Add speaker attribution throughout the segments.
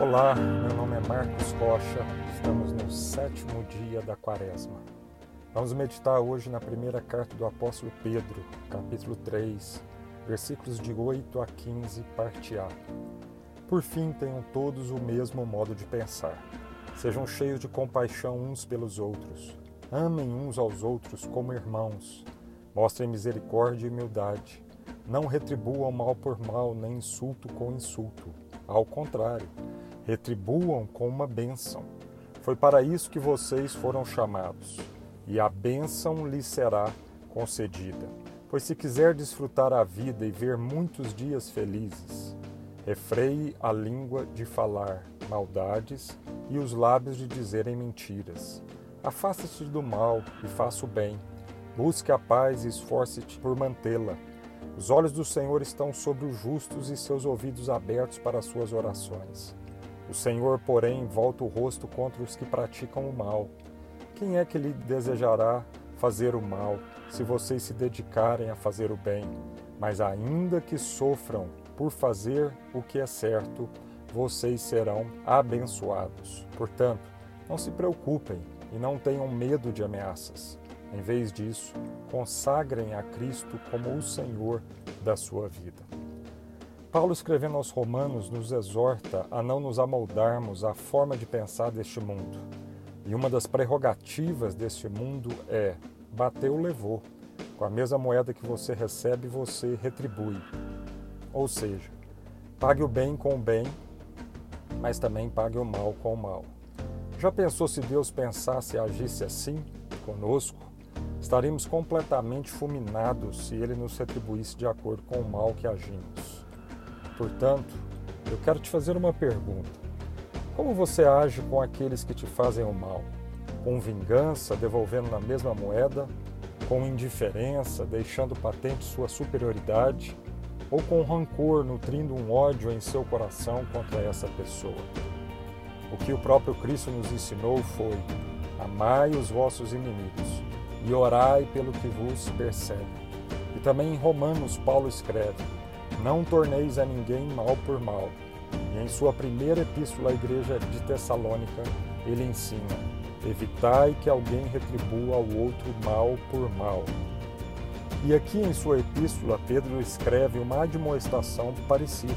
Speaker 1: Olá, meu nome é Marcos Rocha, estamos no sétimo dia da Quaresma. Vamos meditar hoje na primeira carta do apóstolo Pedro, capítulo 3, versículos de 8 a 15, parte A. Por fim, tenham todos o mesmo modo de pensar. Sejam cheios de compaixão uns pelos outros. Amem uns aos outros como irmãos. Mostrem misericórdia e humildade. Não retribuam mal por mal, nem insulto com insulto. Ao contrário, retribuam com uma bênção. Foi para isso que vocês foram chamados, e a bênção lhes será concedida. Pois se quiser desfrutar a vida e ver muitos dias felizes, refreie a língua de falar maldades e os lábios de dizerem mentiras. Afasta-te do mal e faça o bem. Busque a paz e esforce-te por mantê-la. Os olhos do Senhor estão sobre os justos e seus ouvidos abertos para as suas orações. O Senhor, porém, volta o rosto contra os que praticam o mal. Quem é que lhe desejará fazer o mal, se vocês se dedicarem a fazer o bem? Mas ainda que sofram por fazer o que é certo, vocês serão abençoados. Portanto, não se preocupem e não tenham medo de ameaças. Em vez disso, consagrem a Cristo como o Senhor da sua vida. Paulo, escrevendo aos Romanos, nos exorta a não nos amoldarmos à forma de pensar deste mundo. E uma das prerrogativas deste mundo é: bateu, levou. Com a mesma moeda que você recebe, você retribui. Ou seja, pague o bem com o bem, mas também pague o mal com o mal. Já pensou se Deus pensasse e agisse assim conosco? Estaríamos completamente fulminados se Ele nos retribuísse de acordo com o mal que agimos. Portanto, eu quero te fazer uma pergunta. Como você age com aqueles que te fazem o mal? Com vingança, devolvendo na mesma moeda? Com indiferença, deixando patente sua superioridade? Ou com rancor, nutrindo um ódio em seu coração contra essa pessoa? O que o próprio Cristo nos ensinou foi: amai os vossos inimigos e orai pelo que vos persegue. E também em Romanos, Paulo escreve: não torneis a ninguém mal por mal. E em sua primeira epístola à igreja de Tessalônica, ele ensina: evitai que alguém retribua ao outro mal por mal. E aqui em sua epístola, Pedro escreve uma admoestação parecida.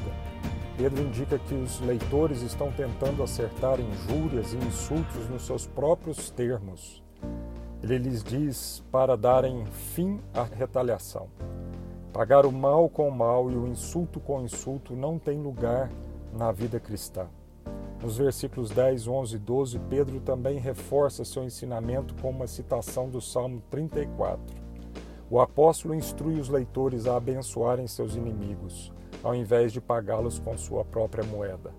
Speaker 1: Pedro indica que os leitores estão tentando acertar injúrias e insultos nos seus próprios termos. Ele lhes diz para darem fim à retaliação. Pagar o mal com o mal e o insulto com o insulto não tem lugar na vida cristã. Nos versículos 10, 11 e 12, Pedro também reforça seu ensinamento com uma citação do Salmo 34. O apóstolo instrui os leitores a abençoarem seus inimigos, ao invés de pagá-los com sua própria moeda.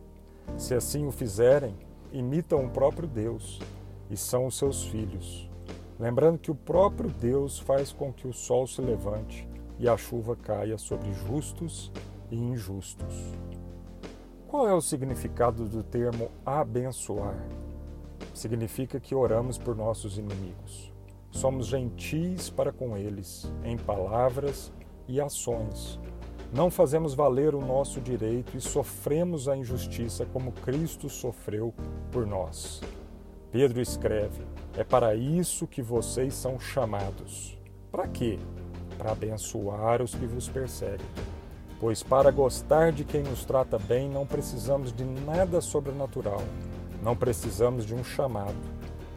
Speaker 1: Se assim o fizerem, imitam o próprio Deus e são os seus filhos. Lembrando que o próprio Deus faz com que o sol se levante e a chuva caia sobre justos e injustos. Qual é o significado do termo abençoar? Significa que oramos por nossos inimigos. Somos gentis para com eles, em palavras e ações. Não fazemos valer o nosso direito e sofremos a injustiça como Cristo sofreu por nós. Pedro escreve: É para isso que vocês são chamados. Para quê? Para abençoar os que vos perseguem. Pois para gostar de quem nos trata bem, não precisamos de nada sobrenatural, não precisamos de um chamado.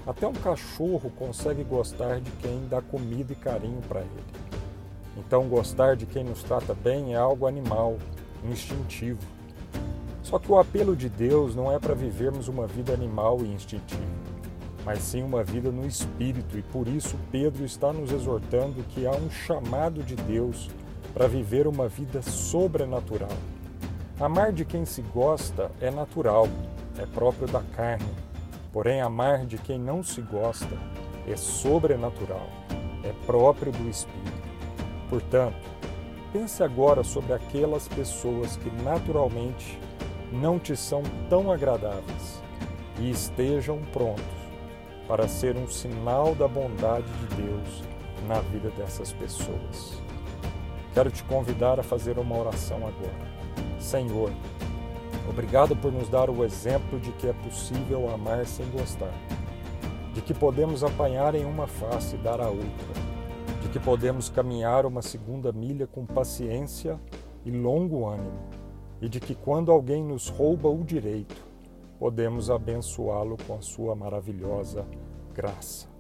Speaker 1: Até um cachorro consegue gostar de quem dá comida e carinho para ele. Então, gostar de quem nos trata bem é algo animal, instintivo. Só que o apelo de Deus não é para vivermos uma vida animal e instintiva mas sim uma vida no Espírito, e por isso Pedro está nos exortando que há um chamado de Deus para viver uma vida sobrenatural. Amar de quem se gosta é natural, é próprio da carne, porém, amar de quem não se gosta é sobrenatural, é próprio do Espírito. Portanto, pense agora sobre aquelas pessoas que naturalmente não te são tão agradáveis e estejam prontos para ser um sinal da bondade de Deus na vida dessas pessoas. Quero te convidar a fazer uma oração agora. Senhor, Obrigado por nos dar o exemplo de que é possível amar sem gostar, de que podemos apanhar em uma face e dar a outra, de que podemos caminhar uma segunda milha com paciência e longo ânimo, e de que quando alguém nos rouba o direito, podemos abençoá-lo com a sua maravilhosa graça.